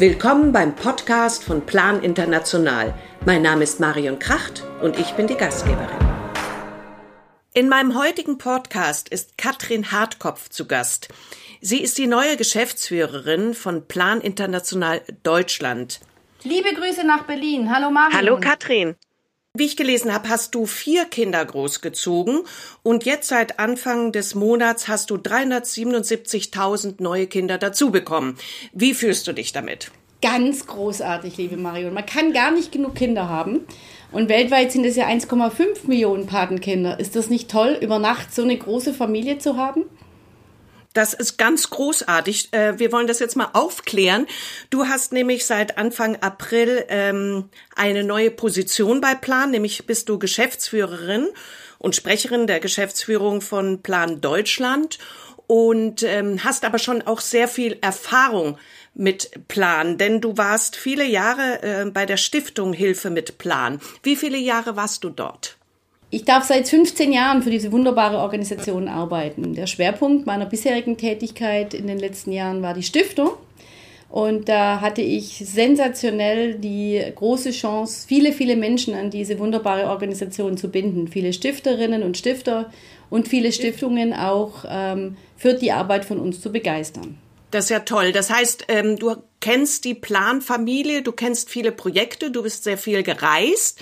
Willkommen beim Podcast von Plan International. Mein Name ist Marion Kracht und ich bin die Gastgeberin. In meinem heutigen Podcast ist Katrin Hartkopf zu Gast. Sie ist die neue Geschäftsführerin von Plan International Deutschland. Liebe Grüße nach Berlin. Hallo Marion. Hallo Katrin. Wie ich gelesen habe, hast du vier Kinder großgezogen und jetzt seit Anfang des Monats hast du 377.000 neue Kinder dazu bekommen. Wie fühlst du dich damit? Ganz großartig, liebe Marion. Man kann gar nicht genug Kinder haben. Und weltweit sind es ja 1,5 Millionen Patenkinder. Ist das nicht toll, über Nacht so eine große Familie zu haben? Das ist ganz großartig. Äh, wir wollen das jetzt mal aufklären. Du hast nämlich seit Anfang April ähm, eine neue Position bei Plan, nämlich bist du Geschäftsführerin und Sprecherin der Geschäftsführung von Plan Deutschland und ähm, hast aber schon auch sehr viel Erfahrung mit Plan, denn du warst viele Jahre äh, bei der Stiftung Hilfe mit Plan. Wie viele Jahre warst du dort? Ich darf seit 15 Jahren für diese wunderbare Organisation arbeiten. Der Schwerpunkt meiner bisherigen Tätigkeit in den letzten Jahren war die Stiftung. Und da hatte ich sensationell die große Chance, viele, viele Menschen an diese wunderbare Organisation zu binden. Viele Stifterinnen und Stifter und viele Stiftungen auch ähm, für die Arbeit von uns zu begeistern. Das ist ja toll. Das heißt, ähm, du kennst die Planfamilie, du kennst viele Projekte, du bist sehr viel gereist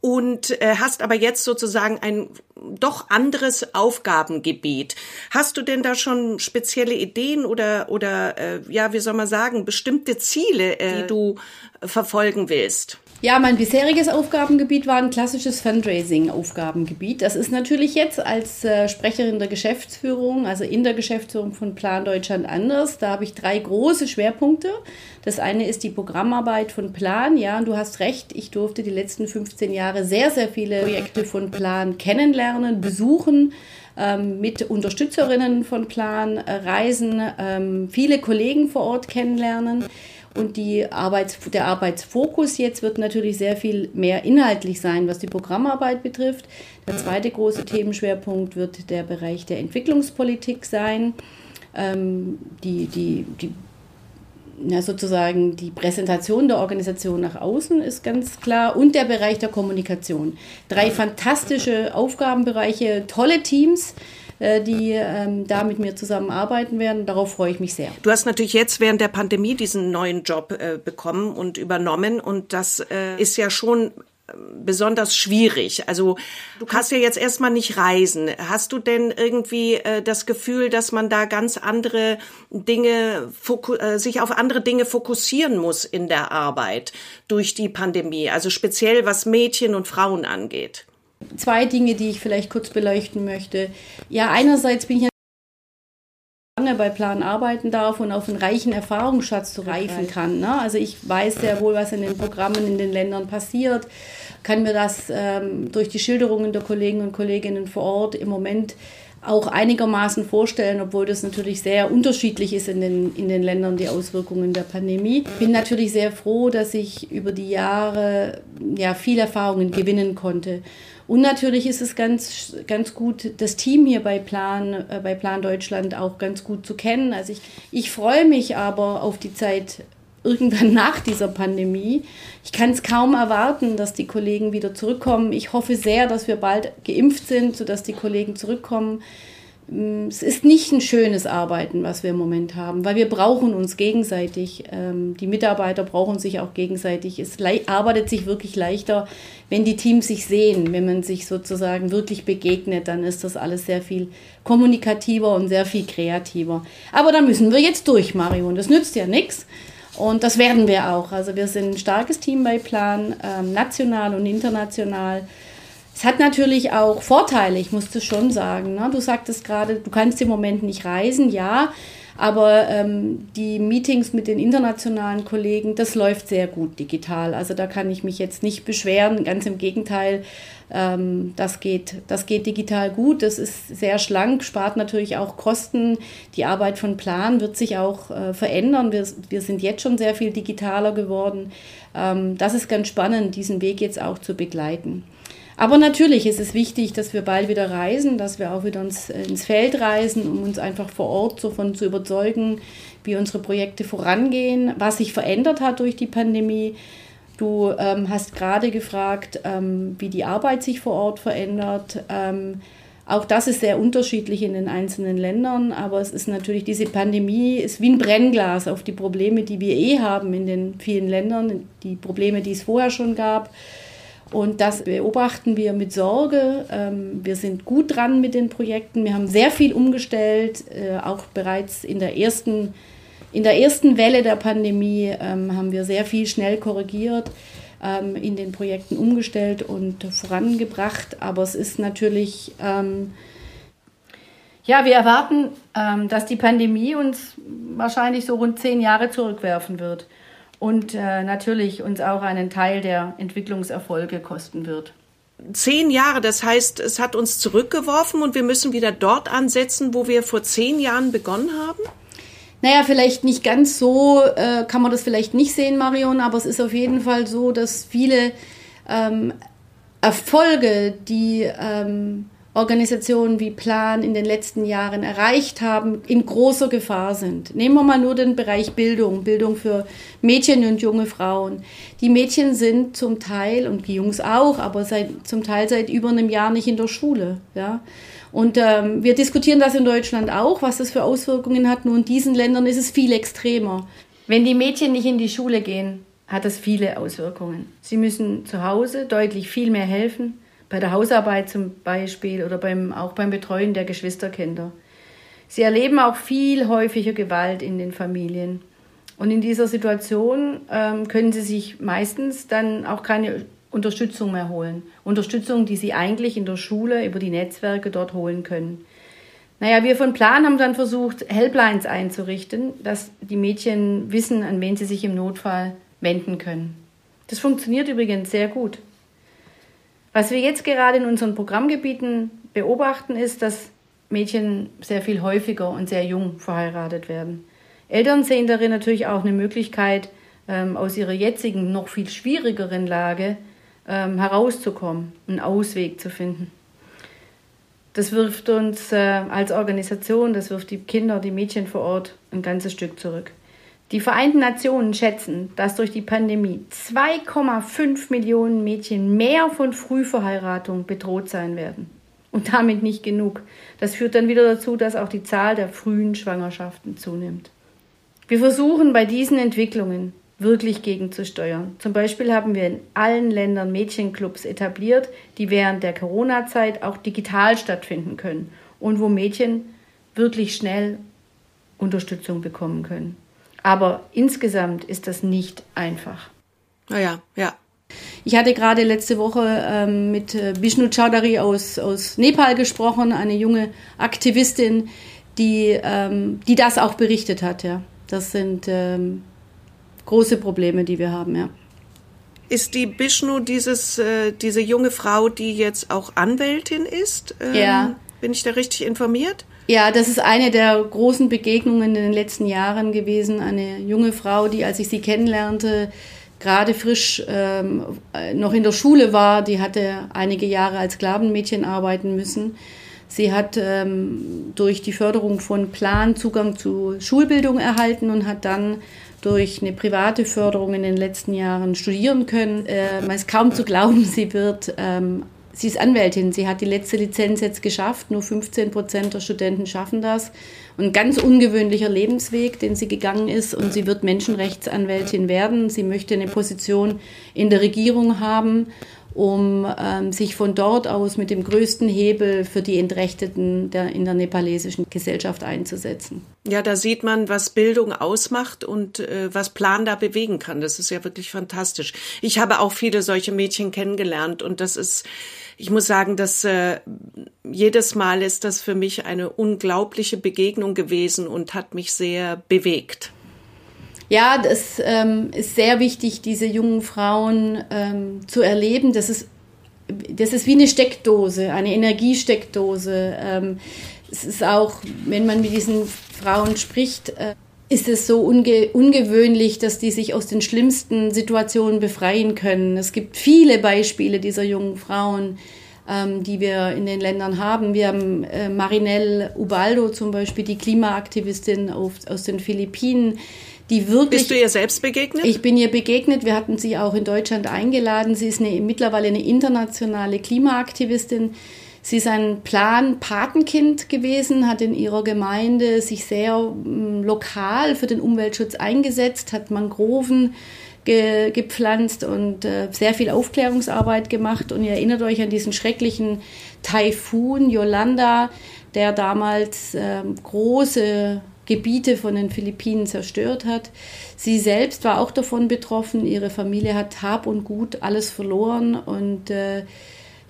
und äh, hast aber jetzt sozusagen ein doch anderes Aufgabengebiet. Hast du denn da schon spezielle Ideen oder oder äh, ja, wie soll man sagen, bestimmte Ziele, äh, die du verfolgen willst? Ja, mein bisheriges Aufgabengebiet war ein klassisches Fundraising-Aufgabengebiet. Das ist natürlich jetzt als äh, Sprecherin der Geschäftsführung, also in der Geschäftsführung von Plan Deutschland anders. Da habe ich drei große Schwerpunkte. Das eine ist die Programmarbeit von Plan. Ja, und du hast recht, ich durfte die letzten 15 Jahre sehr, sehr viele Projekte von Plan kennenlernen, besuchen ähm, mit Unterstützerinnen von Plan äh, reisen, ähm, viele Kollegen vor Ort kennenlernen. Und die Arbeits der Arbeitsfokus jetzt wird natürlich sehr viel mehr inhaltlich sein, was die Programmarbeit betrifft. Der zweite große Themenschwerpunkt wird der Bereich der Entwicklungspolitik sein. Ähm, die, die, die ja, sozusagen die Präsentation der Organisation nach außen ist ganz klar und der Bereich der Kommunikation. Drei fantastische Aufgabenbereiche, tolle Teams, die ähm, da mit mir zusammenarbeiten werden. Darauf freue ich mich sehr. Du hast natürlich jetzt während der Pandemie diesen neuen Job äh, bekommen und übernommen und das äh, ist ja schon ähm, besonders schwierig. Also du kannst ja jetzt erstmal nicht reisen. Hast du denn irgendwie äh, das Gefühl, dass man da ganz andere Dinge, äh, sich auf andere Dinge fokussieren muss in der Arbeit durch die Pandemie? Also speziell was Mädchen und Frauen angeht. Zwei Dinge, die ich vielleicht kurz beleuchten möchte. Ja, einerseits bin ich ja lange bei Plan arbeiten darf und auf einen reichen Erfahrungsschatz zugreifen kann. Ne? Also ich weiß sehr wohl, was in den Programmen in den Ländern passiert, kann mir das ähm, durch die Schilderungen der Kollegen und Kolleginnen vor Ort im Moment auch einigermaßen vorstellen, obwohl das natürlich sehr unterschiedlich ist in den, in den Ländern, die Auswirkungen der Pandemie. Bin natürlich sehr froh, dass ich über die Jahre ja, viel Erfahrungen gewinnen konnte. Und natürlich ist es ganz, ganz gut, das Team hier bei Plan, äh, bei Plan Deutschland auch ganz gut zu kennen. Also ich, ich freue mich aber auf die Zeit irgendwann nach dieser Pandemie. Ich kann es kaum erwarten, dass die Kollegen wieder zurückkommen. Ich hoffe sehr, dass wir bald geimpft sind, sodass die Kollegen zurückkommen. Mm, es ist nicht ein schönes Arbeiten, was wir im Moment haben, weil wir brauchen uns gegenseitig. Ähm, die Mitarbeiter brauchen sich auch gegenseitig. Es arbeitet sich wirklich leichter, wenn die Teams sich sehen, wenn man sich sozusagen wirklich begegnet, dann ist das alles sehr viel kommunikativer und sehr viel kreativer. Aber da müssen wir jetzt durch, Marion. Das nützt ja nichts. Und das werden wir auch. Also wir sind ein starkes Team bei Plan, ähm, national und international. Es hat natürlich auch Vorteile, ich muss das schon sagen. Ne? Du sagtest gerade, du kannst im Moment nicht reisen, ja. Aber ähm, die Meetings mit den internationalen Kollegen, das läuft sehr gut digital. Also da kann ich mich jetzt nicht beschweren. Ganz im Gegenteil, ähm, das, geht, das geht digital gut. Das ist sehr schlank, spart natürlich auch Kosten. Die Arbeit von Plan wird sich auch äh, verändern. Wir, wir sind jetzt schon sehr viel digitaler geworden. Ähm, das ist ganz spannend, diesen Weg jetzt auch zu begleiten. Aber natürlich ist es wichtig, dass wir bald wieder reisen, dass wir auch wieder ins, ins Feld reisen, um uns einfach vor Ort davon zu überzeugen, wie unsere Projekte vorangehen, was sich verändert hat durch die Pandemie. Du ähm, hast gerade gefragt, ähm, wie die Arbeit sich vor Ort verändert. Ähm, auch das ist sehr unterschiedlich in den einzelnen Ländern, aber es ist natürlich, diese Pandemie ist wie ein Brennglas auf die Probleme, die wir eh haben in den vielen Ländern, die Probleme, die es vorher schon gab. Und das beobachten wir mit Sorge. Ähm, wir sind gut dran mit den Projekten. Wir haben sehr viel umgestellt, äh, auch bereits in der ersten, in der ersten Welle der Pandemie ähm, haben wir sehr viel schnell korrigiert, ähm, in den Projekten umgestellt und vorangebracht. Aber es ist natürlich, ja, wir erwarten, dass die Pandemie uns wahrscheinlich so rund zehn Jahre zurückwerfen wird und äh, natürlich uns auch einen Teil der Entwicklungserfolge kosten wird. Zehn Jahre, das heißt, es hat uns zurückgeworfen und wir müssen wieder dort ansetzen, wo wir vor zehn Jahren begonnen haben? Naja, vielleicht nicht ganz so äh, kann man das vielleicht nicht sehen, Marion, aber es ist auf jeden Fall so, dass viele ähm, Erfolge, die ähm, Organisationen wie Plan in den letzten Jahren erreicht haben, in großer Gefahr sind. Nehmen wir mal nur den Bereich Bildung, Bildung für Mädchen und junge Frauen. Die Mädchen sind zum Teil und die Jungs auch, aber seit, zum Teil seit über einem Jahr nicht in der Schule. Ja? Und ähm, wir diskutieren das in Deutschland auch, was das für Auswirkungen hat. Nur in diesen Ländern ist es viel extremer. Wenn die Mädchen nicht in die Schule gehen, hat das viele Auswirkungen. Sie müssen zu Hause deutlich viel mehr helfen bei der Hausarbeit zum Beispiel oder beim, auch beim Betreuen der Geschwisterkinder. Sie erleben auch viel häufiger Gewalt in den Familien. Und in dieser Situation ähm, können sie sich meistens dann auch keine Unterstützung mehr holen. Unterstützung, die sie eigentlich in der Schule über die Netzwerke dort holen können. Naja, wir von Plan haben dann versucht, Helplines einzurichten, dass die Mädchen wissen, an wen sie sich im Notfall wenden können. Das funktioniert übrigens sehr gut. Was wir jetzt gerade in unseren Programmgebieten beobachten, ist, dass Mädchen sehr viel häufiger und sehr jung verheiratet werden. Eltern sehen darin natürlich auch eine Möglichkeit, ähm, aus ihrer jetzigen, noch viel schwierigeren Lage ähm, herauszukommen, einen Ausweg zu finden. Das wirft uns äh, als Organisation, das wirft die Kinder, die Mädchen vor Ort ein ganzes Stück zurück. Die Vereinten Nationen schätzen, dass durch die Pandemie 2,5 Millionen Mädchen mehr von Frühverheiratung bedroht sein werden. Und damit nicht genug. Das führt dann wieder dazu, dass auch die Zahl der frühen Schwangerschaften zunimmt. Wir versuchen bei diesen Entwicklungen wirklich gegenzusteuern. Zum Beispiel haben wir in allen Ländern Mädchenclubs etabliert, die während der Corona-Zeit auch digital stattfinden können und wo Mädchen wirklich schnell Unterstützung bekommen können. Aber insgesamt ist das nicht einfach. Naja, ja. Ich hatte gerade letzte Woche ähm, mit äh, Vishnu Chaudhary aus, aus Nepal gesprochen, eine junge Aktivistin, die, ähm, die das auch berichtet hat. Ja. Das sind ähm, große Probleme, die wir haben. Ja. Ist die Vishnu dieses, äh, diese junge Frau, die jetzt auch Anwältin ist? Ähm, ja. Bin ich da richtig informiert? Ja, das ist eine der großen Begegnungen in den letzten Jahren gewesen. Eine junge Frau, die, als ich sie kennenlernte, gerade frisch ähm, noch in der Schule war. Die hatte einige Jahre als Sklavenmädchen arbeiten müssen. Sie hat ähm, durch die Förderung von Plan Zugang zu Schulbildung erhalten und hat dann durch eine private Förderung in den letzten Jahren studieren können. Äh, man ist kaum zu glauben, sie wird ähm, Sie ist Anwältin, sie hat die letzte Lizenz jetzt geschafft, nur 15 Prozent der Studenten schaffen das. Ein ganz ungewöhnlicher Lebensweg, den sie gegangen ist und sie wird Menschenrechtsanwältin werden. Sie möchte eine Position in der Regierung haben um ähm, sich von dort aus mit dem größten Hebel für die Entrechteten der, in der nepalesischen Gesellschaft einzusetzen. Ja, da sieht man, was Bildung ausmacht und äh, was Plan da bewegen kann. Das ist ja wirklich fantastisch. Ich habe auch viele solche Mädchen kennengelernt und das ist, ich muss sagen, dass äh, jedes Mal ist das für mich eine unglaubliche Begegnung gewesen und hat mich sehr bewegt. Ja, das ähm, ist sehr wichtig, diese jungen Frauen ähm, zu erleben. Das ist, das ist wie eine Steckdose, eine Energiesteckdose. Ähm, es ist auch, wenn man mit diesen Frauen spricht, äh, ist es so unge ungewöhnlich, dass die sich aus den schlimmsten Situationen befreien können. Es gibt viele Beispiele dieser jungen Frauen, ähm, die wir in den Ländern haben. Wir haben äh, Marinelle Ubaldo zum Beispiel, die Klimaaktivistin auf, aus den Philippinen, die wirklich. Bist du ihr selbst begegnet? Ich bin ihr begegnet. Wir hatten sie auch in Deutschland eingeladen. Sie ist eine, mittlerweile eine internationale Klimaaktivistin. Sie ist ein Plan-Patenkind gewesen, hat in ihrer Gemeinde sich sehr ähm, lokal für den Umweltschutz eingesetzt, hat Mangroven ge gepflanzt und äh, sehr viel Aufklärungsarbeit gemacht. Und ihr erinnert euch an diesen schrecklichen Taifun Yolanda, der damals äh, große Gebiete von den Philippinen zerstört hat. Sie selbst war auch davon betroffen. Ihre Familie hat Hab und Gut alles verloren und äh,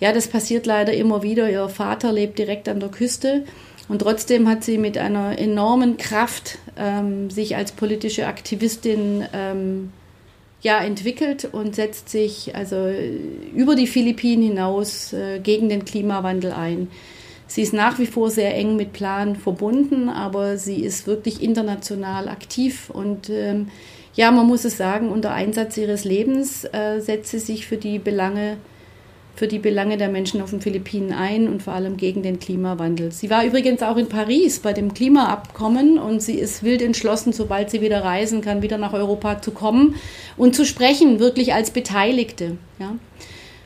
ja, das passiert leider immer wieder. Ihr Vater lebt direkt an der Küste. Und trotzdem hat sie mit einer enormen Kraft ähm, sich als politische Aktivistin ähm, ja, entwickelt und setzt sich also über die Philippinen hinaus äh, gegen den Klimawandel ein. Sie ist nach wie vor sehr eng mit Plan verbunden, aber sie ist wirklich international aktiv und ähm, ja, man muss es sagen, unter Einsatz ihres Lebens äh, setzt sie sich für die Belange für die Belange der Menschen auf den Philippinen ein und vor allem gegen den Klimawandel. Sie war übrigens auch in Paris bei dem Klimaabkommen und sie ist wild entschlossen, sobald sie wieder reisen kann, wieder nach Europa zu kommen und zu sprechen, wirklich als Beteiligte. Ja.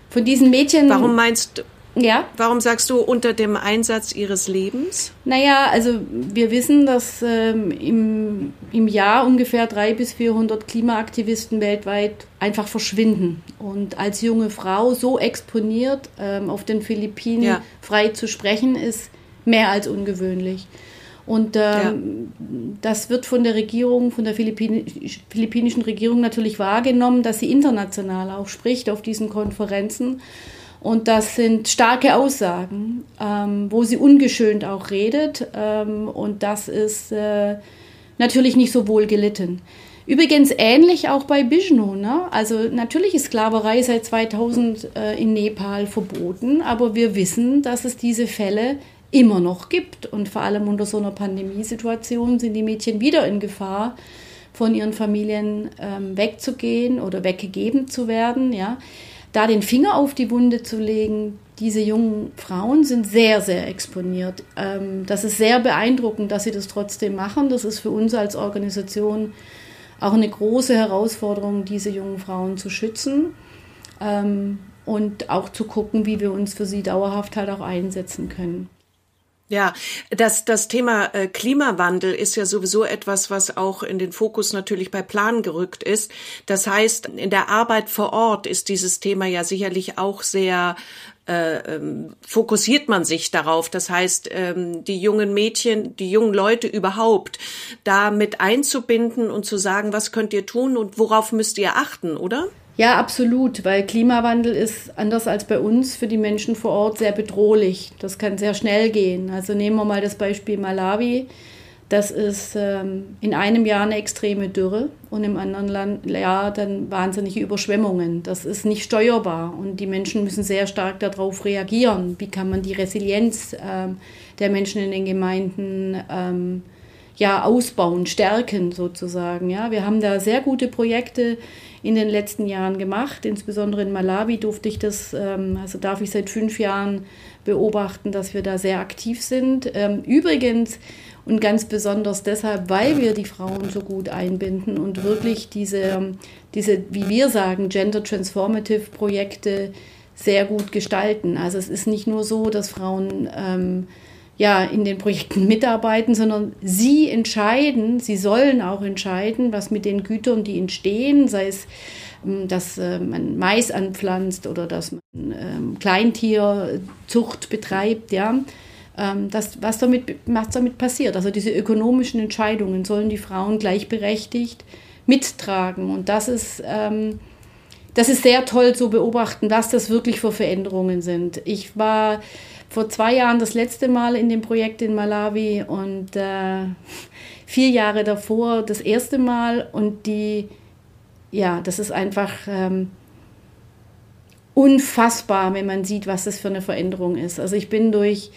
Von diesen Mädchen. Warum meinst du? Ja. Warum sagst du unter dem Einsatz ihres Lebens? Naja, also wir wissen, dass ähm, im, im Jahr ungefähr 300 bis 400 Klimaaktivisten weltweit einfach verschwinden. Und als junge Frau so exponiert ähm, auf den Philippinen ja. frei zu sprechen, ist mehr als ungewöhnlich. Und ähm, ja. das wird von der Regierung, von der Philippin philippinischen Regierung natürlich wahrgenommen, dass sie international auch spricht auf diesen Konferenzen. Und das sind starke Aussagen, ähm, wo sie ungeschönt auch redet. Ähm, und das ist äh, natürlich nicht so wohl gelitten. Übrigens ähnlich auch bei Bishnu. Ne? Also natürlich ist Sklaverei seit 2000 äh, in Nepal verboten, aber wir wissen, dass es diese Fälle immer noch gibt. Und vor allem unter so einer Pandemiesituation sind die Mädchen wieder in Gefahr, von ihren Familien ähm, wegzugehen oder weggegeben zu werden. Ja? Da den Finger auf die Wunde zu legen, diese jungen Frauen sind sehr, sehr exponiert. Ähm, das ist sehr beeindruckend, dass sie das trotzdem machen. Das ist für uns als Organisation auch eine große Herausforderung, diese jungen Frauen zu schützen ähm, und auch zu gucken, wie wir uns für sie dauerhaft halt auch einsetzen können. Ja, das, das Thema äh, Klimawandel ist ja sowieso etwas, was auch in den Fokus natürlich bei Plan gerückt ist. Das heißt, in der Arbeit vor Ort ist dieses Thema ja sicherlich auch sehr äh, ähm, fokussiert man sich darauf. Das heißt, ähm, die jungen Mädchen, die jungen Leute überhaupt da mit einzubinden und zu sagen, was könnt ihr tun und worauf müsst ihr achten, oder? Ja, absolut, weil Klimawandel ist anders als bei uns für die Menschen vor Ort sehr bedrohlich. Das kann sehr schnell gehen. Also nehmen wir mal das Beispiel Malawi. Das ist ähm, in einem Jahr eine extreme Dürre und im anderen Land, Jahr dann wahnsinnige Überschwemmungen. Das ist nicht steuerbar und die Menschen müssen sehr stark darauf reagieren. Wie kann man die Resilienz ähm, der Menschen in den Gemeinden ähm, ja, ausbauen, stärken sozusagen. Ja, wir haben da sehr gute Projekte in den letzten Jahren gemacht. Insbesondere in Malawi durfte ich das, ähm, also darf ich seit fünf Jahren beobachten, dass wir da sehr aktiv sind. Ähm, übrigens und ganz besonders deshalb, weil wir die Frauen so gut einbinden und wirklich diese, diese wie wir sagen, Gender Transformative Projekte sehr gut gestalten. Also es ist nicht nur so, dass Frauen ähm, ja in den Projekten mitarbeiten, sondern sie entscheiden, sie sollen auch entscheiden, was mit den Gütern, die entstehen, sei es ähm, dass äh, man Mais anpflanzt oder dass man ähm, Kleintierzucht betreibt, ja, ähm, das, was, damit, was damit passiert. Also diese ökonomischen Entscheidungen sollen die Frauen gleichberechtigt mittragen. Und das ist, das ist sehr toll zu beobachten, was das wirklich für Veränderungen sind. Ich war vor zwei Jahren das letzte Mal in dem Projekt in Malawi und äh, vier Jahre davor das erste Mal. Und die, ja, das ist einfach ähm, unfassbar, wenn man sieht, was das für eine Veränderung ist. Also ich bin durch,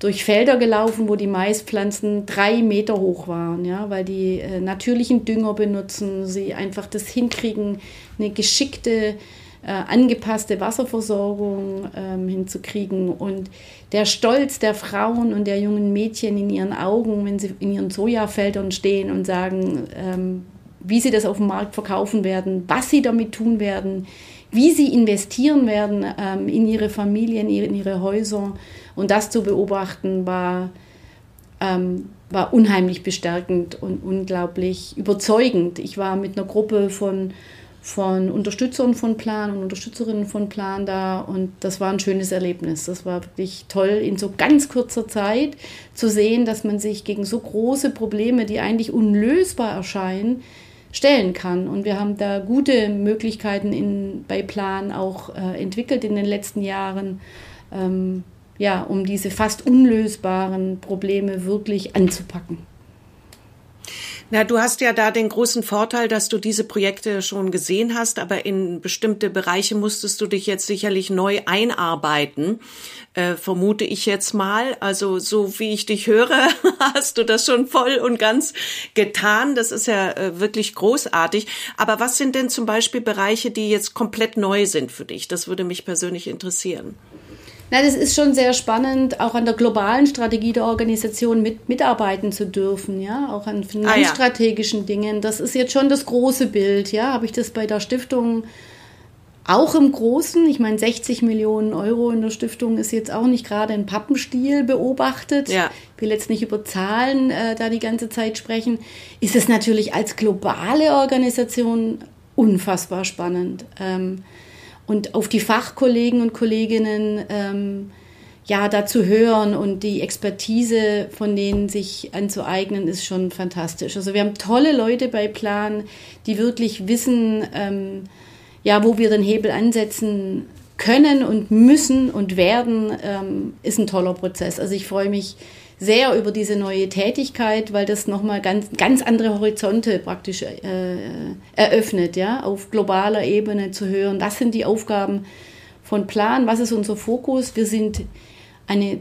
durch Felder gelaufen, wo die Maispflanzen drei Meter hoch waren, ja, weil die äh, natürlichen Dünger benutzen, sie einfach das hinkriegen, eine geschickte, äh, angepasste Wasserversorgung ähm, hinzukriegen und der Stolz der Frauen und der jungen Mädchen in ihren Augen, wenn sie in ihren Sojafeldern stehen und sagen, ähm, wie sie das auf dem Markt verkaufen werden, was sie damit tun werden, wie sie investieren werden ähm, in ihre Familien, in ihre Häuser. Und das zu beobachten war, ähm, war unheimlich bestärkend und unglaublich überzeugend. Ich war mit einer Gruppe von, von Unterstützern von Plan und Unterstützerinnen von Plan da und das war ein schönes Erlebnis. Das war wirklich toll, in so ganz kurzer Zeit zu sehen, dass man sich gegen so große Probleme, die eigentlich unlösbar erscheinen, stellen kann. Und wir haben da gute Möglichkeiten in, bei Plan auch äh, entwickelt in den letzten Jahren, ähm, ja, um diese fast unlösbaren Probleme wirklich anzupacken. Na, du hast ja da den großen Vorteil, dass du diese Projekte schon gesehen hast, aber in bestimmte Bereiche musstest du dich jetzt sicherlich neu einarbeiten, äh, vermute ich jetzt mal. Also so wie ich dich höre, hast du das schon voll und ganz getan. Das ist ja äh, wirklich großartig. Aber was sind denn zum Beispiel Bereiche, die jetzt komplett neu sind für dich? Das würde mich persönlich interessieren. Na, das ist schon sehr spannend, auch an der globalen Strategie der Organisation mit, mitarbeiten zu dürfen, ja, auch an finanzstrategischen ah, ja. Dingen. Das ist jetzt schon das große Bild, ja. Habe ich das bei der Stiftung auch im Großen, ich meine, 60 Millionen Euro in der Stiftung ist jetzt auch nicht gerade ein Pappenstiel beobachtet. Ja. Ich will jetzt nicht über Zahlen äh, da die ganze Zeit sprechen. Ist es natürlich als globale Organisation unfassbar spannend. Ähm, und auf die Fachkollegen und Kolleginnen ähm, ja dazu hören und die Expertise von denen sich anzueignen, ist schon fantastisch. Also wir haben tolle Leute bei Plan, die wirklich wissen, ähm, ja, wo wir den Hebel ansetzen können und müssen und werden, ähm, ist ein toller Prozess. Also ich freue mich sehr über diese neue Tätigkeit, weil das nochmal ganz, ganz andere Horizonte praktisch äh, eröffnet, ja, auf globaler Ebene zu hören. Das sind die Aufgaben von Plan, was ist unser Fokus? Wir sind eine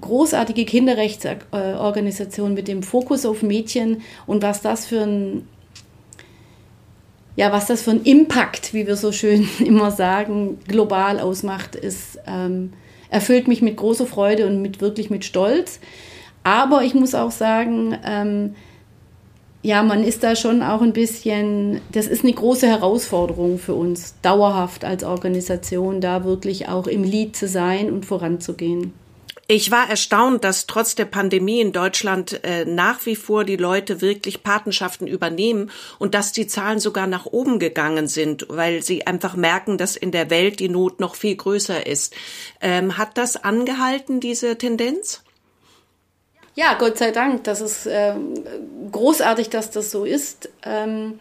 großartige Kinderrechtsorganisation mit dem Fokus auf Mädchen und was das für ein ja, was das für ein Impact, wie wir so schön immer sagen, global ausmacht, ist, ähm, erfüllt mich mit großer Freude und mit wirklich mit Stolz. Aber ich muss auch sagen, ähm, ja, man ist da schon auch ein bisschen, das ist eine große Herausforderung für uns, dauerhaft als Organisation da wirklich auch im Lied zu sein und voranzugehen. Ich war erstaunt, dass trotz der Pandemie in Deutschland äh, nach wie vor die Leute wirklich Patenschaften übernehmen und dass die Zahlen sogar nach oben gegangen sind, weil sie einfach merken, dass in der Welt die Not noch viel größer ist. Ähm, hat das angehalten, diese Tendenz? Ja, Gott sei Dank. Das ist äh, großartig, dass das so ist. Ähm,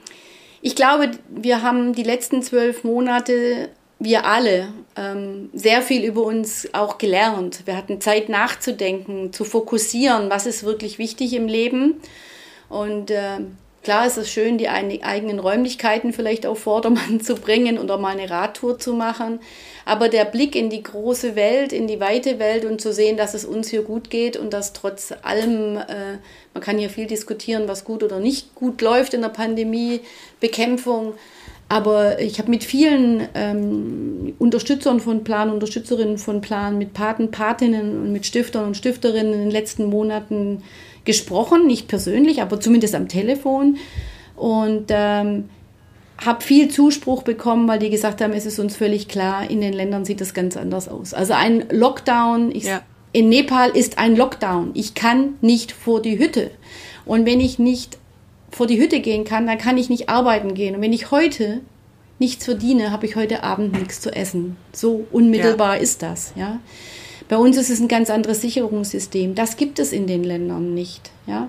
ich glaube, wir haben die letzten zwölf Monate, wir alle, ähm, sehr viel über uns auch gelernt. Wir hatten Zeit nachzudenken, zu fokussieren, was ist wirklich wichtig im Leben. Und äh, Klar ist es schön, die eigenen Räumlichkeiten vielleicht auf Vordermann zu bringen oder mal eine Radtour zu machen. Aber der Blick in die große Welt, in die weite Welt und zu sehen, dass es uns hier gut geht und dass trotz allem, äh, man kann hier viel diskutieren, was gut oder nicht gut läuft in der Pandemiebekämpfung. Aber ich habe mit vielen ähm, Unterstützern von Plan, Unterstützerinnen von Plan, mit Paten, Patinnen und mit Stiftern und Stifterinnen in den letzten Monaten gesprochen, nicht persönlich, aber zumindest am Telefon. Und ähm, habe viel Zuspruch bekommen, weil die gesagt haben, es ist uns völlig klar, in den Ländern sieht das ganz anders aus. Also ein Lockdown, ich, ja. in Nepal ist ein Lockdown. Ich kann nicht vor die Hütte. Und wenn ich nicht vor die Hütte gehen kann, dann kann ich nicht arbeiten gehen. Und wenn ich heute nichts verdiene, habe ich heute Abend nichts zu essen. So unmittelbar ja. ist das, ja. Bei uns ist es ein ganz anderes Sicherungssystem. Das gibt es in den Ländern nicht. Ja?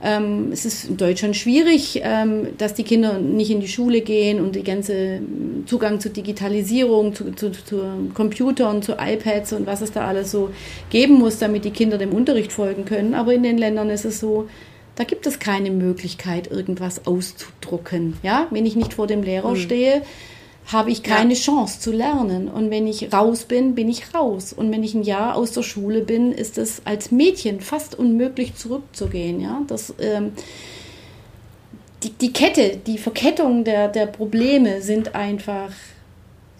Ähm, es ist in Deutschland schwierig, ähm, dass die Kinder nicht in die Schule gehen und die ganze Zugang zur Digitalisierung, zu, zu, zu Computern, zu iPads und was es da alles so geben muss, damit die Kinder dem Unterricht folgen können. Aber in den Ländern ist es so, da gibt es keine Möglichkeit, irgendwas auszudrucken. Ja, wenn ich nicht vor dem Lehrer mhm. stehe, habe ich keine ja. Chance zu lernen. Und wenn ich raus bin, bin ich raus. Und wenn ich ein Jahr aus der Schule bin, ist es als Mädchen fast unmöglich zurückzugehen. Ja, das, ähm, die, die Kette, die Verkettung der, der Probleme sind einfach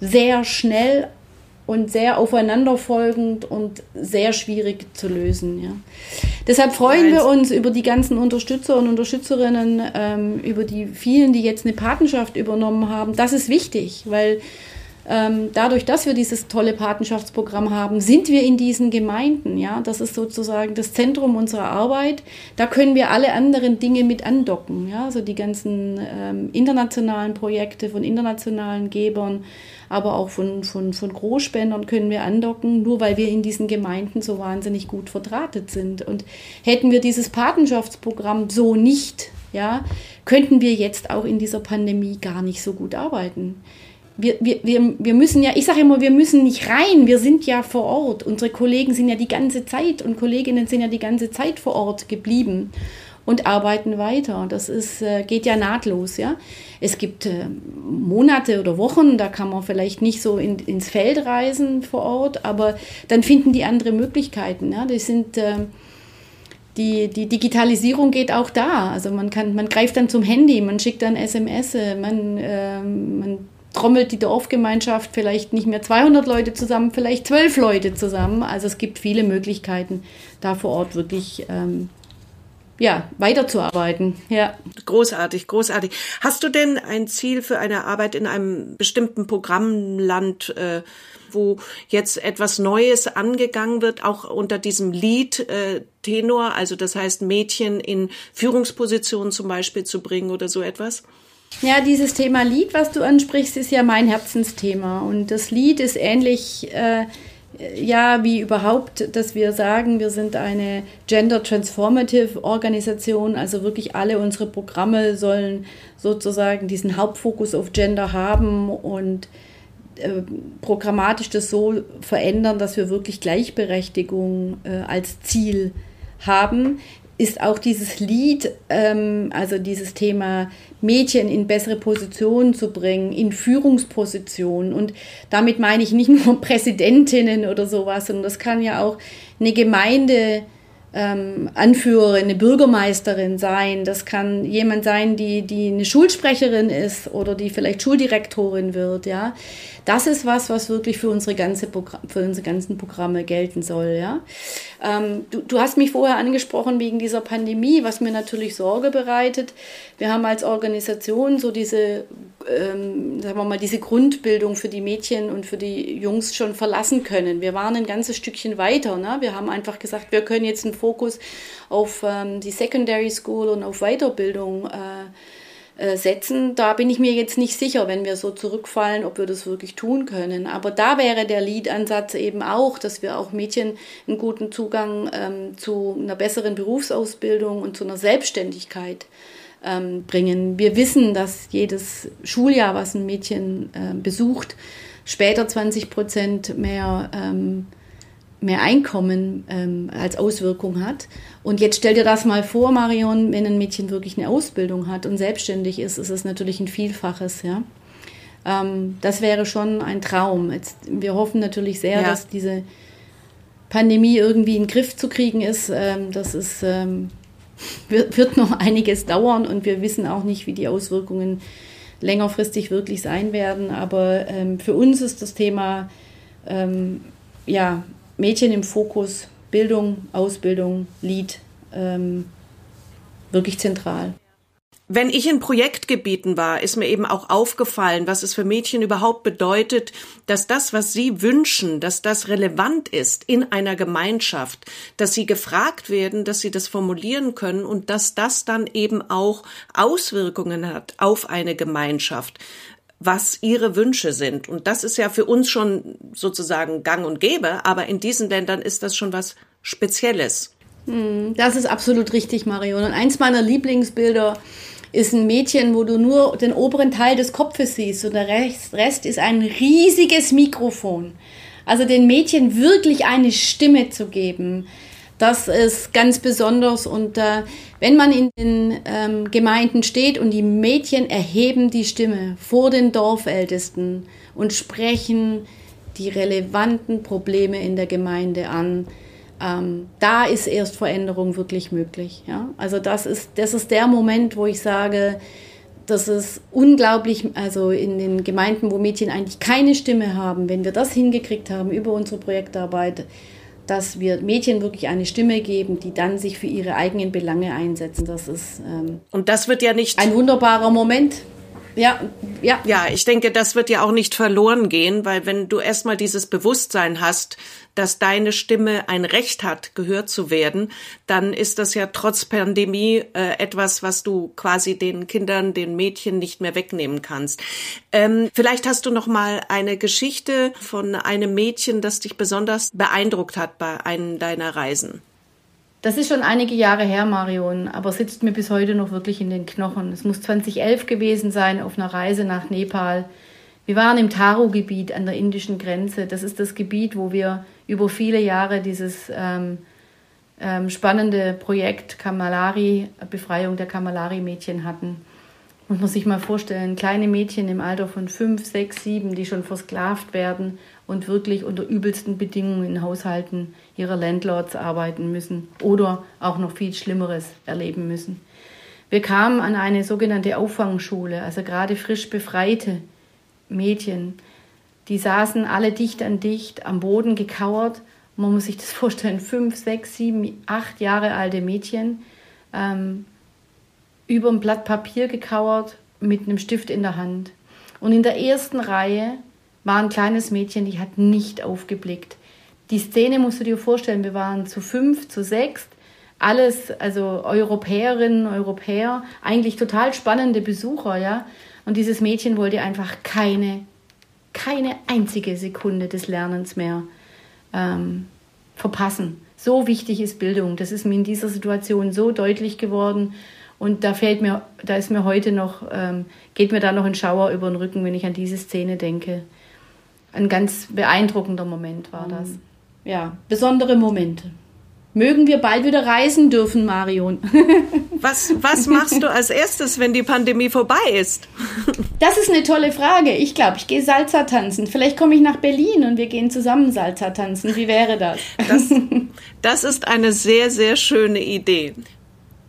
sehr schnell und sehr aufeinanderfolgend und sehr schwierig zu lösen. Ja. Deshalb freuen wir uns über die ganzen Unterstützer und Unterstützerinnen, ähm, über die vielen, die jetzt eine Patenschaft übernommen haben. Das ist wichtig, weil dadurch, dass wir dieses tolle Patenschaftsprogramm haben, sind wir in diesen Gemeinden. Ja, das ist sozusagen das Zentrum unserer Arbeit. Da können wir alle anderen Dinge mit andocken. Ja, also die ganzen ähm, internationalen Projekte von internationalen Gebern aber auch von, von, von Großspendern können wir andocken, nur weil wir in diesen Gemeinden so wahnsinnig gut verdrahtet sind. Und hätten wir dieses Patenschaftsprogramm so nicht, ja, könnten wir jetzt auch in dieser Pandemie gar nicht so gut arbeiten. Wir, wir, wir, wir müssen ja, ich sage immer, wir müssen nicht rein, wir sind ja vor Ort. Unsere Kollegen sind ja die ganze Zeit und Kolleginnen sind ja die ganze Zeit vor Ort geblieben und arbeiten weiter. Das ist, äh, geht ja nahtlos. Ja? Es gibt äh, Monate oder Wochen, da kann man vielleicht nicht so in, ins Feld reisen vor Ort, aber dann finden die andere Möglichkeiten. Ja? Die sind äh, die, die Digitalisierung geht auch da. Also man kann, man greift dann zum Handy, man schickt dann SMS, man, äh, man trommelt die Dorfgemeinschaft vielleicht nicht mehr 200 Leute zusammen, vielleicht 12 Leute zusammen. Also es gibt viele Möglichkeiten, da vor Ort wirklich ähm, ja, weiterzuarbeiten. Ja. Großartig, großartig. Hast du denn ein Ziel für eine Arbeit in einem bestimmten Programmland, äh, wo jetzt etwas Neues angegangen wird, auch unter diesem Lied äh, also das heißt Mädchen in Führungspositionen zum Beispiel zu bringen oder so etwas? Ja, dieses Thema Lied, was du ansprichst, ist ja mein Herzensthema. Und das Lied ist ähnlich äh, ja, wie überhaupt, dass wir sagen, wir sind eine Gender Transformative Organisation, also wirklich alle unsere Programme sollen sozusagen diesen Hauptfokus auf Gender haben und äh, programmatisch das so verändern, dass wir wirklich Gleichberechtigung äh, als Ziel haben ist auch dieses Lied, ähm, also dieses Thema Mädchen in bessere Positionen zu bringen, in Führungspositionen. Und damit meine ich nicht nur Präsidentinnen oder sowas, sondern das kann ja auch eine Gemeinde ähm, Anführerin, eine Bürgermeisterin sein. Das kann jemand sein, die, die eine Schulsprecherin ist oder die vielleicht Schuldirektorin wird. Ja, das ist was, was wirklich für unsere ganze Programm, für unsere ganzen Programme gelten soll. Ja, ähm, du, du hast mich vorher angesprochen wegen dieser Pandemie, was mir natürlich Sorge bereitet. Wir haben als Organisation so diese ähm, sagen wir mal, diese Grundbildung für die Mädchen und für die Jungs schon verlassen können. Wir waren ein ganzes Stückchen weiter. Ne? Wir haben einfach gesagt, wir können jetzt einen Fokus auf ähm, die Secondary School und auf Weiterbildung äh, äh, setzen. Da bin ich mir jetzt nicht sicher, wenn wir so zurückfallen, ob wir das wirklich tun können. Aber da wäre der Lead-Ansatz eben auch, dass wir auch Mädchen einen guten Zugang ähm, zu einer besseren Berufsausbildung und zu einer Selbstständigkeit äh, ähm, bringen. Wir wissen, dass jedes Schuljahr, was ein Mädchen äh, besucht, später 20 Prozent mehr, ähm, mehr Einkommen ähm, als Auswirkung hat. Und jetzt stell dir das mal vor, Marion, wenn ein Mädchen wirklich eine Ausbildung hat und selbstständig ist, ist es natürlich ein Vielfaches, ja. Ähm, das wäre schon ein Traum. Jetzt, wir hoffen natürlich sehr, ja. dass diese Pandemie irgendwie in den Griff zu kriegen ist. Ähm, das ist ähm, wird, noch einiges dauern und wir wissen auch nicht, wie die Auswirkungen längerfristig wirklich sein werden. Aber ähm, für uns ist das Thema ähm, ja, Mädchen im Fokus, Bildung, Ausbildung, Lied ähm, wirklich zentral. Wenn ich in Projektgebieten war, ist mir eben auch aufgefallen, was es für Mädchen überhaupt bedeutet, dass das, was sie wünschen, dass das relevant ist in einer Gemeinschaft, dass sie gefragt werden, dass sie das formulieren können und dass das dann eben auch Auswirkungen hat auf eine Gemeinschaft was ihre Wünsche sind. Und das ist ja für uns schon sozusagen gang und gäbe, aber in diesen Ländern ist das schon was Spezielles. Hm, das ist absolut richtig, Marion. Und eins meiner Lieblingsbilder ist ein Mädchen, wo du nur den oberen Teil des Kopfes siehst und der Rest, ist ein riesiges Mikrofon. Also den Mädchen wirklich eine Stimme zu geben, Das ist ganz besonders und äh, wenn man in den ähm, Gemeinden steht und die Mädchen erheben die Stimme vor den Dorfältesten und sprechen die relevanten Probleme in der Gemeinde an, ähm, da ist erst Veränderung wirklich möglich. Ja? Also das ist, das ist der Moment, wo ich sage, das ist unglaublich, also in den Gemeinden, wo Mädchen eigentlich keine Stimme haben, wenn wir das hingekriegt haben über unsere Projektarbeit, dass wir Mädchen wirklich eine Stimme geben, die dann sich für ihre eigenen Belange einsetzen. Das ist ähm, und das wird ja nicht ein wunderbarer Moment. Ja, ja. Ja, ich denke, das wird ja auch nicht verloren gehen, weil wenn du erstmal dieses Bewusstsein hast, dass deine Stimme ein Recht hat, gehört zu werden, dann ist das ja trotz Pandemie äh, etwas, was du quasi den Kindern, den Mädchen nicht mehr wegnehmen kannst. Ähm, vielleicht hast du noch mal eine Geschichte von einem Mädchen, das dich besonders beeindruckt hat bei einem deiner Reisen. Das ist schon einige Jahre her, Marion, aber sitzt mir bis heute noch wirklich in den Knochen. Es muss 2011 gewesen sein auf einer Reise nach Nepal. Wir waren im Taro-Gebiet an der indischen Grenze. Das ist das Gebiet, wo wir über viele Jahre dieses ähm, ähm, spannende Projekt Kamalari, Befreiung der Kamalari-Mädchen hatten. Muss man sich mal vorstellen, kleine Mädchen im Alter von fünf, sechs, sieben, die schon versklavt werden und wirklich unter übelsten Bedingungen in Haushalten ihrer Landlords arbeiten müssen oder auch noch viel Schlimmeres erleben müssen. Wir kamen an eine sogenannte Auffangschule, also gerade frisch befreite Mädchen, die saßen alle dicht an dicht am Boden gekauert. Man muss sich das vorstellen, fünf, sechs, sieben, acht Jahre alte Mädchen ähm, über ein Blatt Papier gekauert mit einem Stift in der Hand. Und in der ersten Reihe war ein kleines Mädchen, die hat nicht aufgeblickt. Die Szene musst du dir vorstellen, wir waren zu fünf, zu sechs, alles, also Europäerinnen, Europäer, eigentlich total spannende Besucher, ja. Und dieses Mädchen wollte einfach keine keine einzige Sekunde des Lernens mehr ähm, verpassen. So wichtig ist Bildung. Das ist mir in dieser Situation so deutlich geworden. Und da fällt mir, da ist mir heute noch, ähm, geht mir da noch ein Schauer über den Rücken, wenn ich an diese Szene denke. Ein ganz beeindruckender Moment war das. Ja, besondere Momente. Mögen wir bald wieder reisen dürfen, Marion. was, was machst du als erstes, wenn die Pandemie vorbei ist? das ist eine tolle Frage. Ich glaube, ich gehe Salsa tanzen. Vielleicht komme ich nach Berlin und wir gehen zusammen Salsa tanzen. Wie wäre das? das? Das ist eine sehr, sehr schöne Idee.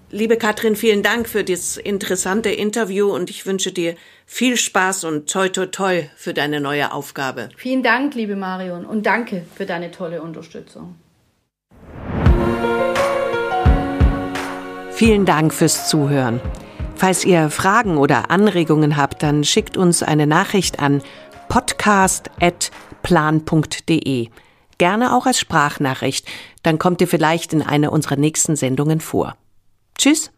Liebe Katrin, vielen Dank für das interessante Interview und ich wünsche dir viel Spaß und toi toi toi für deine neue Aufgabe. Vielen Dank, liebe Marion, und danke für deine tolle Unterstützung. Vielen Dank fürs Zuhören. Falls ihr Fragen oder Anregungen habt, dann schickt uns eine Nachricht an podcast.plan.de. Gerne auch als Sprachnachricht, dann kommt ihr vielleicht in einer unserer nächsten Sendungen vor. Tschüss.